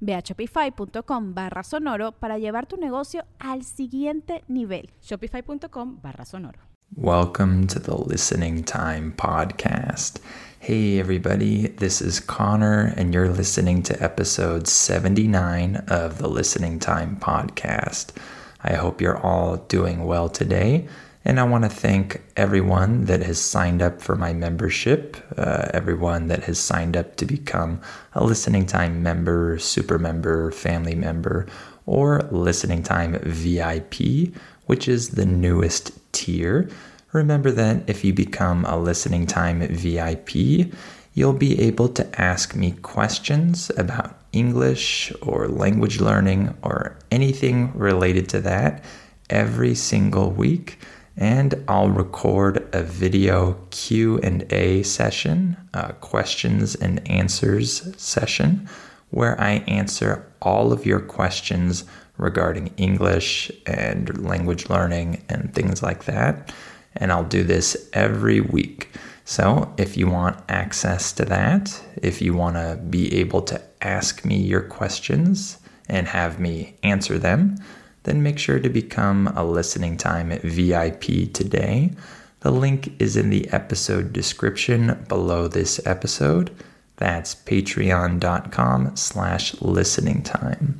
Ve a shopify.com barra sonoro para llevar tu negocio al siguiente nivel. Shopify.com barra sonoro. Welcome to the Listening Time Podcast. Hey, everybody, this is Connor, and you're listening to episode 79 of the Listening Time Podcast. I hope you're all doing well today. And I want to thank everyone that has signed up for my membership, uh, everyone that has signed up to become a Listening Time member, super member, family member, or Listening Time VIP, which is the newest tier. Remember that if you become a Listening Time VIP, you'll be able to ask me questions about English or language learning or anything related to that every single week and I'll record a video Q&A session, a questions and answers session where I answer all of your questions regarding English and language learning and things like that. And I'll do this every week. So, if you want access to that, if you want to be able to ask me your questions and have me answer them, then make sure to become a listening time VIP today. The link is in the episode description below this episode. That's patreon.com slash listening time.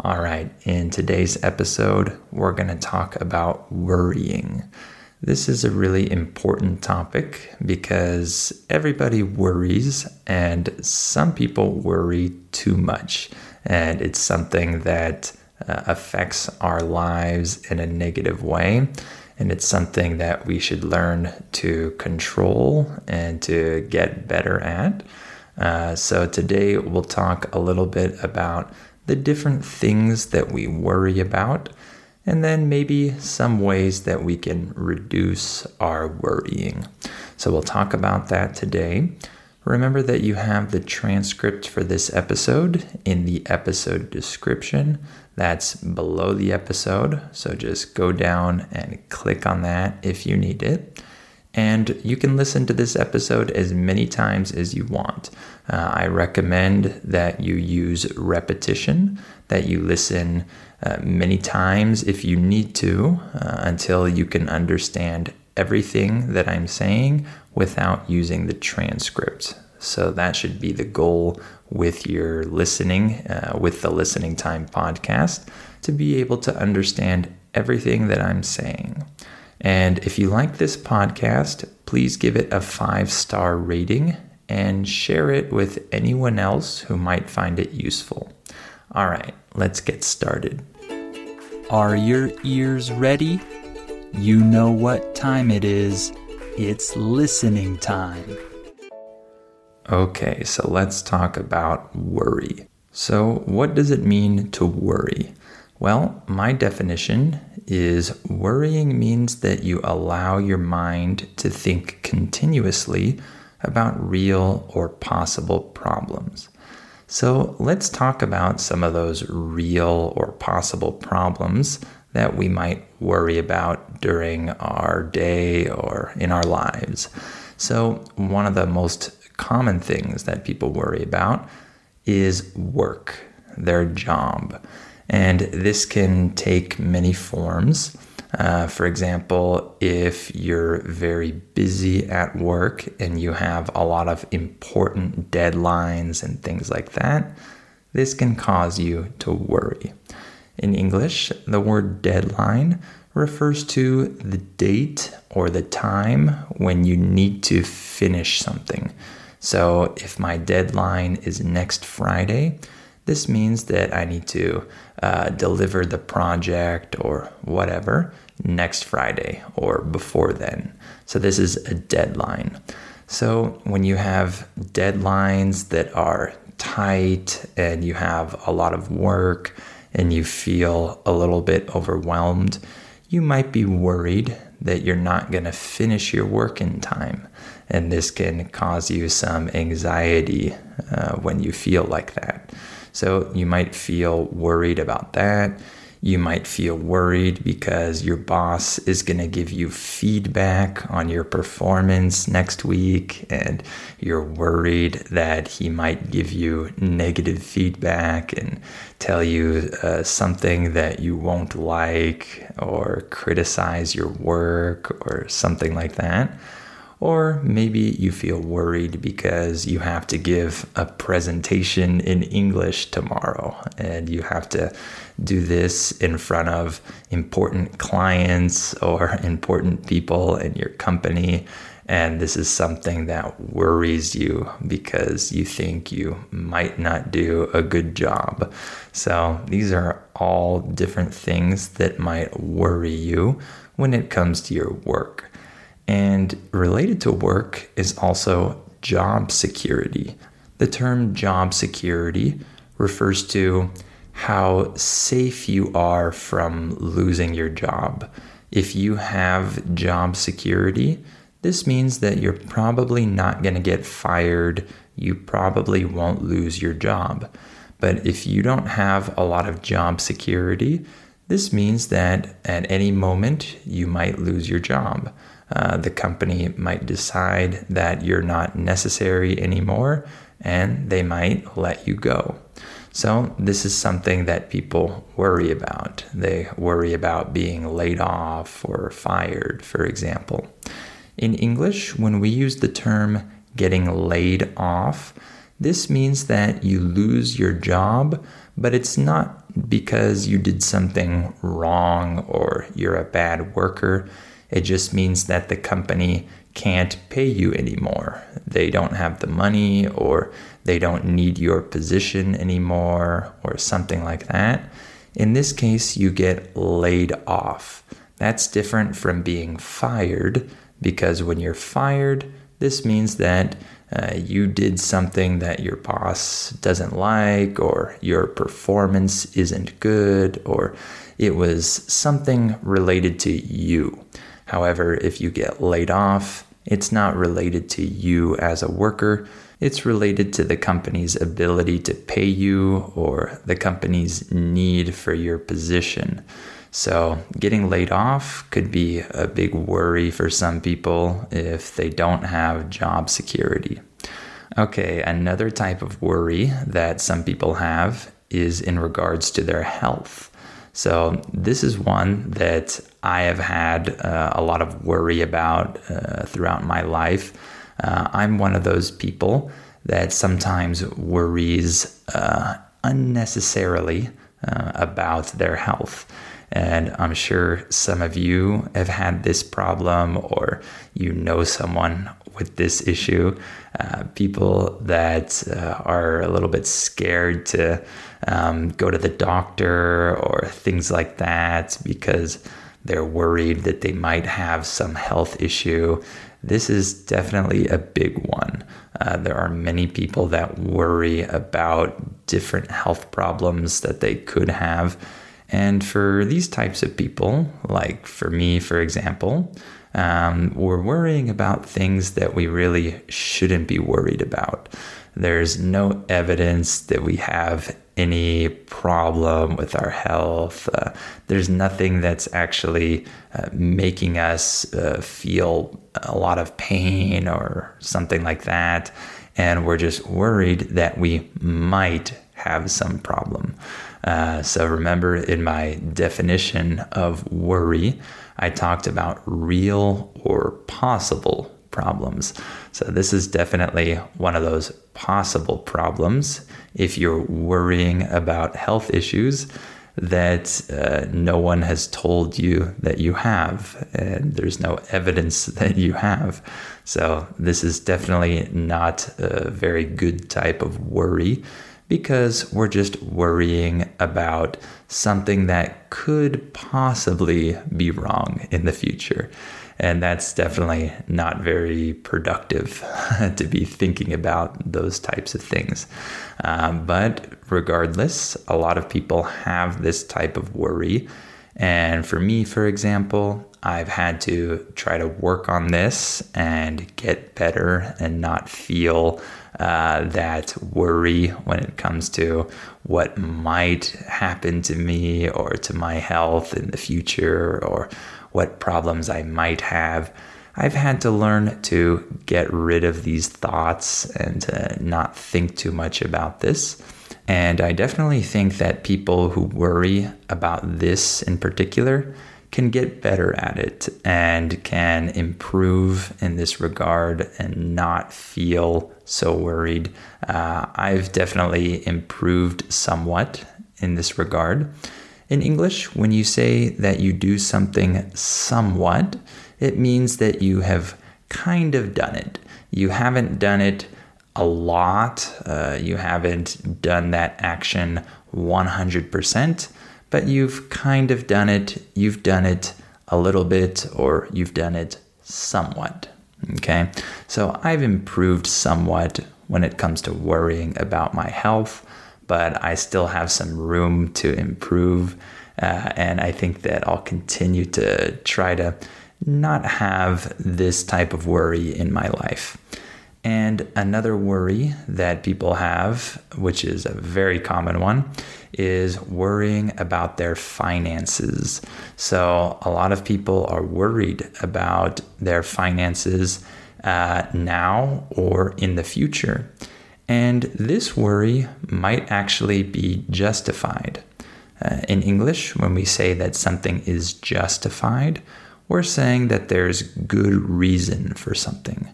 All right, in today's episode, we're going to talk about worrying. This is a really important topic because everybody worries, and some people worry too much. And it's something that uh, affects our lives in a negative way. And it's something that we should learn to control and to get better at. Uh, so, today we'll talk a little bit about the different things that we worry about, and then maybe some ways that we can reduce our worrying. So, we'll talk about that today. Remember that you have the transcript for this episode in the episode description. That's below the episode. So just go down and click on that if you need it. And you can listen to this episode as many times as you want. Uh, I recommend that you use repetition, that you listen uh, many times if you need to uh, until you can understand everything that I'm saying without using the transcript. So that should be the goal with your listening, uh, with the Listening Time podcast, to be able to understand everything that I'm saying. And if you like this podcast, please give it a five star rating and share it with anyone else who might find it useful. All right, let's get started. Are your ears ready? You know what time it is. It's listening time. Okay, so let's talk about worry. So, what does it mean to worry? Well, my definition is worrying means that you allow your mind to think continuously about real or possible problems. So, let's talk about some of those real or possible problems that we might worry about during our day or in our lives. So, one of the most common things that people worry about is work, their job. And this can take many forms. Uh, for example, if you're very busy at work and you have a lot of important deadlines and things like that, this can cause you to worry. In English, the word deadline refers to the date or the time when you need to finish something. So if my deadline is next Friday, this means that I need to uh, deliver the project or whatever next Friday or before then. So this is a deadline. So when you have deadlines that are tight and you have a lot of work and you feel a little bit overwhelmed, you might be worried that you're not going to finish your work in time. And this can cause you some anxiety uh, when you feel like that. So you might feel worried about that. You might feel worried because your boss is going to give you feedback on your performance next week, and you're worried that he might give you negative feedback and tell you uh, something that you won't like or criticize your work or something like that. Or maybe you feel worried because you have to give a presentation in English tomorrow and you have to do this in front of important clients or important people in your company. And this is something that worries you because you think you might not do a good job. So, these are all different things that might worry you when it comes to your work. And related to work is also job security. The term job security refers to how safe you are from losing your job. If you have job security, this means that you're probably not going to get fired. You probably won't lose your job. But if you don't have a lot of job security, this means that at any moment you might lose your job. Uh, the company might decide that you're not necessary anymore and they might let you go. So, this is something that people worry about. They worry about being laid off or fired, for example. In English, when we use the term getting laid off, this means that you lose your job, but it's not because you did something wrong or you're a bad worker. It just means that the company can't pay you anymore. They don't have the money or they don't need your position anymore or something like that. In this case, you get laid off. That's different from being fired because when you're fired, this means that uh, you did something that your boss doesn't like, or your performance isn't good, or it was something related to you. However, if you get laid off, it's not related to you as a worker. It's related to the company's ability to pay you or the company's need for your position. So, getting laid off could be a big worry for some people if they don't have job security. Okay, another type of worry that some people have is in regards to their health. So, this is one that I have had uh, a lot of worry about uh, throughout my life. Uh, I'm one of those people that sometimes worries uh, unnecessarily uh, about their health. And I'm sure some of you have had this problem or you know someone with this issue. Uh, people that uh, are a little bit scared to um, go to the doctor or things like that because they're worried that they might have some health issue. This is definitely a big one. Uh, there are many people that worry about different health problems that they could have. And for these types of people, like for me, for example, um, we're worrying about things that we really shouldn't be worried about. There's no evidence that we have any problem with our health. Uh, there's nothing that's actually uh, making us uh, feel a lot of pain or something like that. And we're just worried that we might have some problem. Uh, so remember, in my definition of worry, I talked about real or possible problems. So, this is definitely one of those possible problems. If you're worrying about health issues, that uh, no one has told you that you have, and there's no evidence that you have. So, this is definitely not a very good type of worry because we're just worrying about something that could possibly be wrong in the future. And that's definitely not very productive to be thinking about those types of things. Um, but regardless, a lot of people have this type of worry. And for me, for example, I've had to try to work on this and get better and not feel uh, that worry when it comes to what might happen to me or to my health in the future or what problems I might have. I've had to learn to get rid of these thoughts and to not think too much about this. And I definitely think that people who worry about this in particular can get better at it and can improve in this regard and not feel so worried. Uh, I've definitely improved somewhat in this regard. In English, when you say that you do something somewhat, it means that you have kind of done it. You haven't done it a lot, uh, you haven't done that action 100%, but you've kind of done it. You've done it a little bit, or you've done it somewhat. Okay, so I've improved somewhat when it comes to worrying about my health but I still have some room to improve. Uh, and I think that I'll continue to try to not have this type of worry in my life. And another worry that people have, which is a very common one, is worrying about their finances. So, a lot of people are worried about their finances uh, now or in the future. And this worry might actually be justified. Uh, in English, when we say that something is justified, we're saying that there's good reason for something.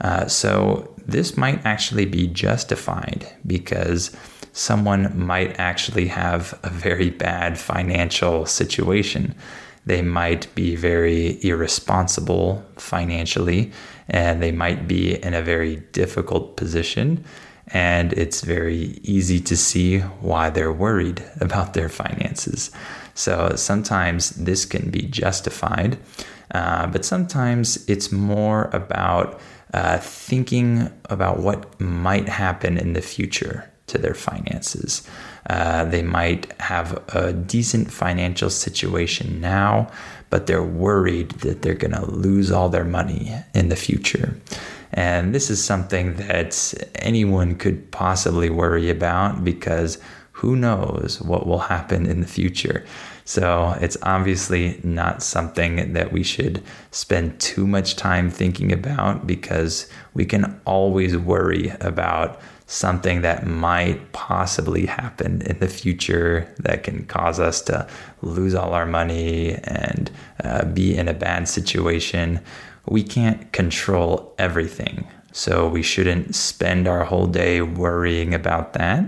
Uh, so this might actually be justified because someone might actually have a very bad financial situation. They might be very irresponsible financially, and they might be in a very difficult position and it's very easy to see why they're worried about their finances. So sometimes this can be justified, uh, but sometimes it's more about uh, thinking about what might happen in the future to their finances. Uh, they might have a decent financial situation now, but they're worried that they're going to lose all their money in the future. And this is something that anyone could possibly worry about because who knows what will happen in the future. So it's obviously not something that we should spend too much time thinking about because we can always worry about something that might possibly happen in the future that can cause us to lose all our money and uh, be in a bad situation we can't control everything. So we shouldn't spend our whole day worrying about that.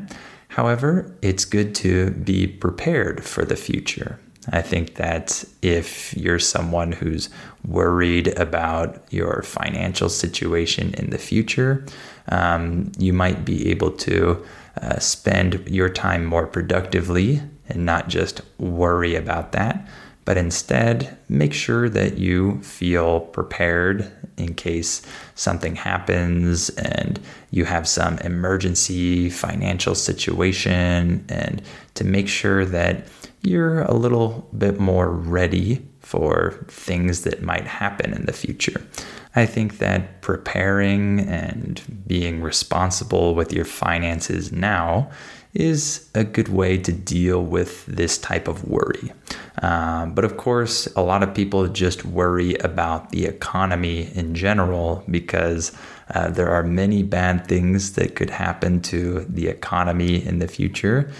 However, it's good to be prepared for the future. I think that if you're someone who's worried about your financial situation in the future, um, you might be able to uh, spend your time more productively and not just worry about that, but instead make sure that you feel prepared in case something happens and you have some emergency financial situation and to make sure that you're a little bit more ready for things that might happen in the future. I think that preparing and being responsible with your finances now is a good way to deal with this type of worry. Uh, but of course, a lot of people just worry about the economy in general because uh, there are many bad things that could happen to the economy in the future.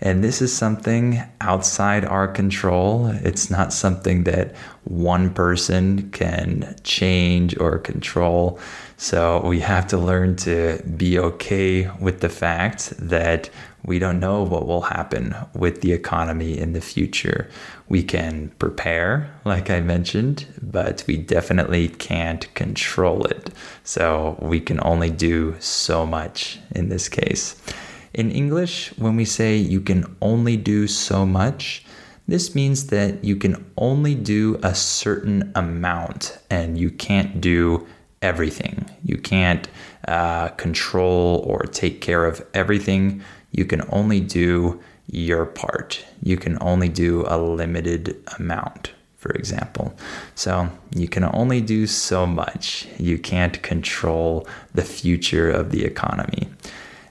And this is something outside our control. It's not something that one person can change or control. So we have to learn to be okay with the fact that we don't know what will happen with the economy in the future. We can prepare, like I mentioned, but we definitely can't control it. So we can only do so much in this case. In English, when we say you can only do so much, this means that you can only do a certain amount and you can't do everything. You can't uh, control or take care of everything. You can only do your part. You can only do a limited amount, for example. So you can only do so much. You can't control the future of the economy.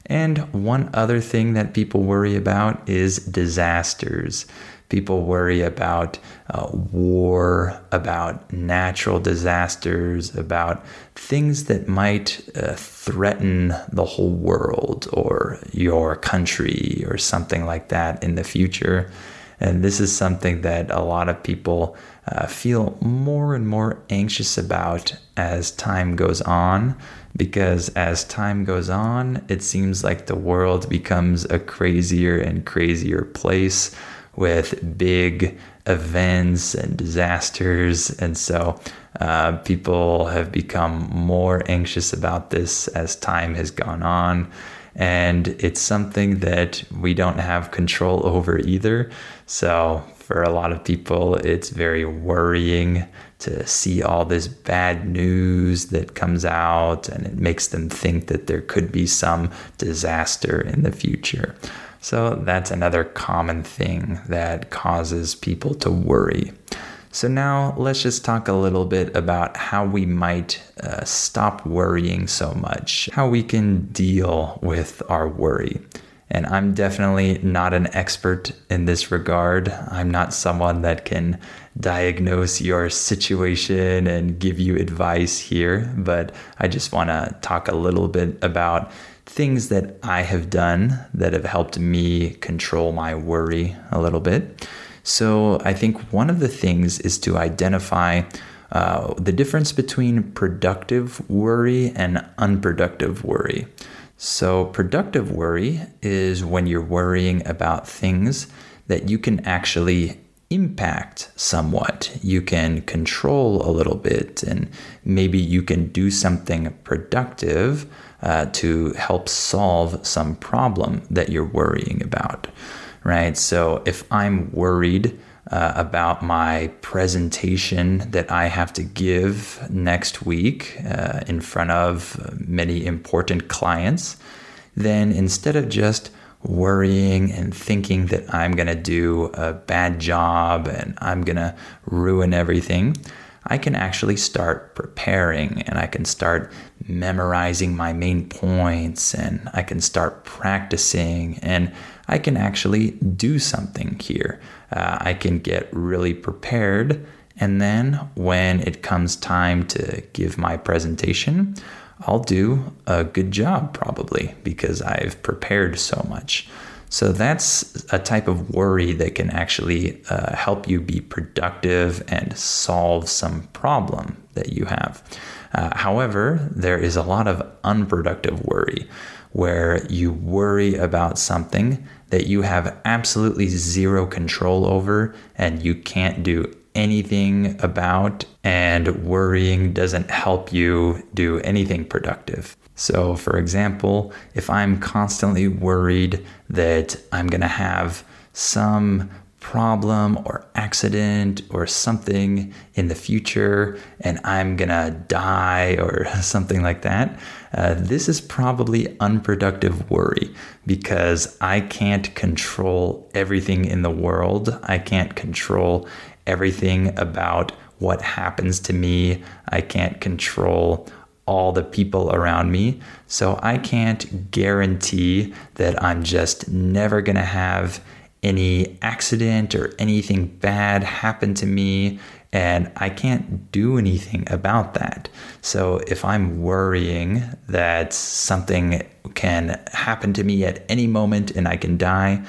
And one other thing that people worry about is disasters. People worry about uh, war, about natural disasters, about things that might uh, threaten the whole world or your country or something like that in the future. And this is something that a lot of people uh, feel more and more anxious about as time goes on. Because as time goes on, it seems like the world becomes a crazier and crazier place with big events and disasters. And so uh, people have become more anxious about this as time has gone on. And it's something that we don't have control over either. So, for a lot of people, it's very worrying to see all this bad news that comes out, and it makes them think that there could be some disaster in the future. So that's another common thing that causes people to worry. So now let's just talk a little bit about how we might uh, stop worrying so much, how we can deal with our worry. And I'm definitely not an expert in this regard. I'm not someone that can diagnose your situation and give you advice here, but I just want to talk a little bit about things that I have done that have helped me control my worry a little bit. So, I think one of the things is to identify uh, the difference between productive worry and unproductive worry. So, productive worry is when you're worrying about things that you can actually impact somewhat. You can control a little bit, and maybe you can do something productive uh, to help solve some problem that you're worrying about, right? So if I'm worried uh, about my presentation that I have to give next week uh, in front of many important clients, then instead of just worrying and thinking that I'm going to do a bad job and I'm going to ruin everything, I can actually start preparing and I can start memorizing my main points and I can start practicing and I can actually do something here. Uh, I can get really prepared. And then when it comes time to give my presentation, I'll do a good job probably because I've prepared so much. So that's a type of worry that can actually uh, help you be productive and solve some problem that you have. Uh, however, there is a lot of unproductive worry where you worry about something that you have absolutely zero control over and you can't do anything about, and worrying doesn't help you do anything productive. So, for example, if I'm constantly worried that I'm going to have some problem or accident or something in the future and I'm going to die or something like that, uh, this is probably unproductive worry because I can't control everything in the world. I can't control everything about what happens to me. I can't control all the people around me. So I can't guarantee that I'm just never going to have any accident or anything bad happen to me. And I can't do anything about that. So if I'm worrying that something can happen to me at any moment and I can die,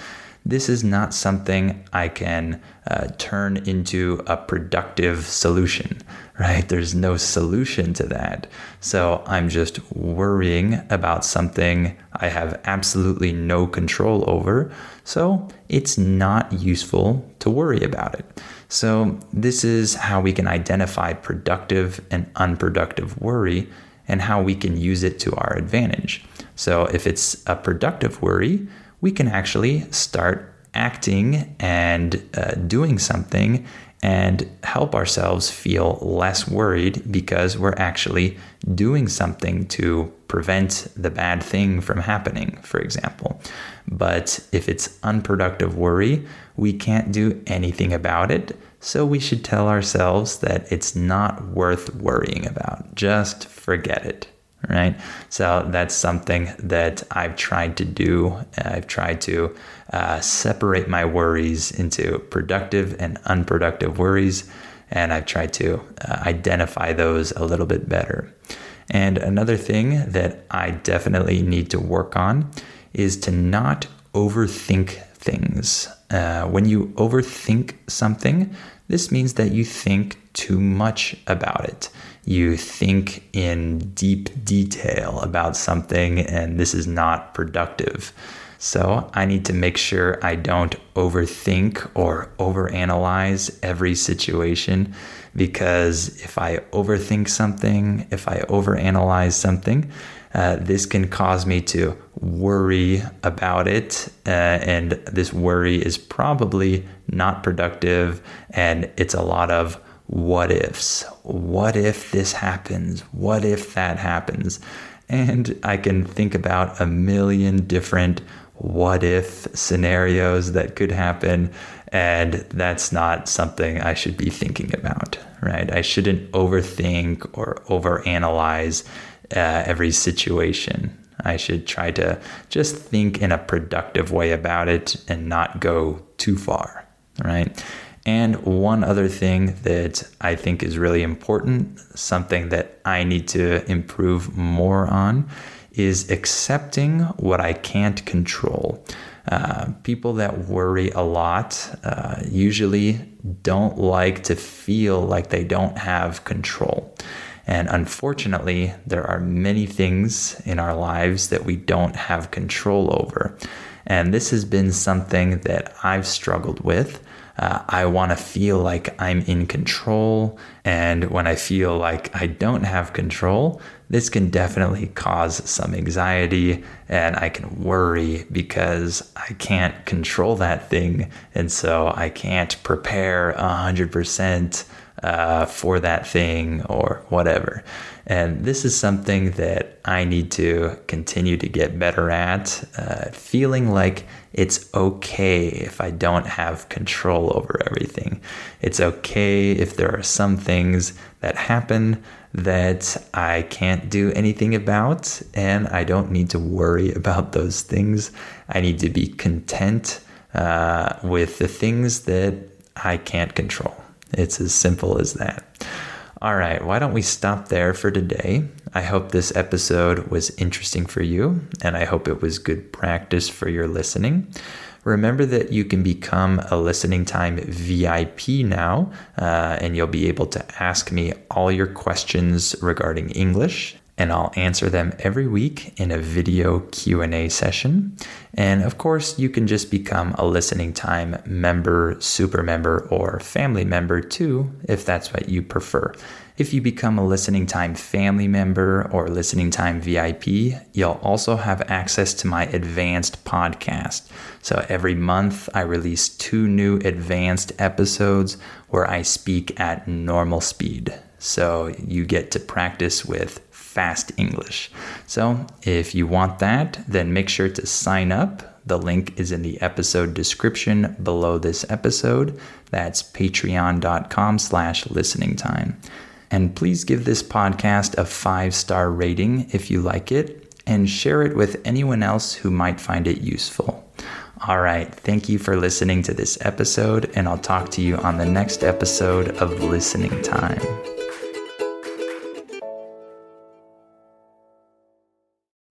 this is not something I can uh, turn into a productive solution, right? There's no solution to that. So I'm just worrying about something I have absolutely no control over. So it's not useful to worry about it. So this is how we can identify productive and unproductive worry and how we can use it to our advantage. So if it's a productive worry, we can actually start acting and uh, doing something and help ourselves feel less worried because we're actually doing something to prevent the bad thing from happening, for example. But if it's unproductive worry, we can't do anything about it. So we should tell ourselves that it's not worth worrying about. Just forget it right? So that's something that I've tried to do. I've tried to uh, separate my worries into productive and unproductive worries, and I've tried to uh, identify those a little bit better. And another thing that I definitely need to work on is to not overthink things. Uh, when you overthink something, this means that you think too much about it you think in deep detail about something, and this is not productive. So I need to make sure I don't overthink or overanalyze every situation because if I overthink something, if I overanalyze something, uh, this can cause me to worry about it. Uh, and this worry is probably not productive and it's a lot of what ifs. What if this happens? What if that happens? And I can think about a million different what if scenarios that could happen. And that's not something I should be thinking about, right? I shouldn't overthink or overanalyze uh, every situation. I should try to just think in a productive way about it and not go too far, right? And one other thing that I think is really important, something that I need to improve more on, is accepting what I can't control. Uh, people that worry a lot uh, usually don't like to feel like they don't have control. And unfortunately, there are many things in our lives that we don't have control over. And this has been something that I've struggled with. Uh, I want to feel like I'm in control. And when I feel like I don't have control, this can definitely cause some anxiety and I can worry because I can't control that thing. And so I can't prepare 100% uh, for that thing or whatever. And this is something that I need to continue to get better at, uh, feeling like it's okay if I don't have control over everything. It's okay if there are some things that happen that I can't do anything about, and I don't need to worry about those things. I need to be content uh, with the things that I can't control. It's as simple as that. All right, why don't we stop there for today? I hope this episode was interesting for you, and I hope it was good practice for your listening. Remember that you can become a listening time VIP now, uh, and you'll be able to ask me all your questions regarding English and I'll answer them every week in a video Q&A session. And of course, you can just become a listening time member, super member, or family member too, if that's what you prefer. If you become a listening time family member or listening time VIP, you'll also have access to my advanced podcast. So every month, I release two new advanced episodes where I speak at normal speed. So you get to practice with fast English. So if you want that, then make sure to sign up. The link is in the episode description below this episode. That's patreon.com slash listening time. And please give this podcast a five star rating if you like it and share it with anyone else who might find it useful. All right, thank you for listening to this episode, and I'll talk to you on the next episode of Listening Time.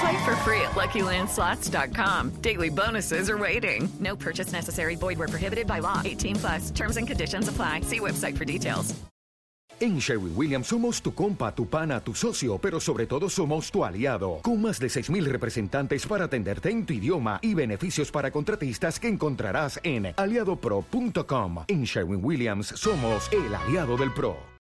Play for free at LuckyLandSlots.com. Daily bonuses are waiting. No purchase necessary. Void where prohibited by law. 18 plus. Terms and conditions apply. See website for details. En Sherwin Williams somos tu compa, tu pana, tu socio, pero sobre todo somos tu aliado, con más de 6.000 representantes para atenderte en tu idioma y beneficios para contratistas que encontrarás en aliadopro.com. En Sherwin Williams somos el aliado del PRO.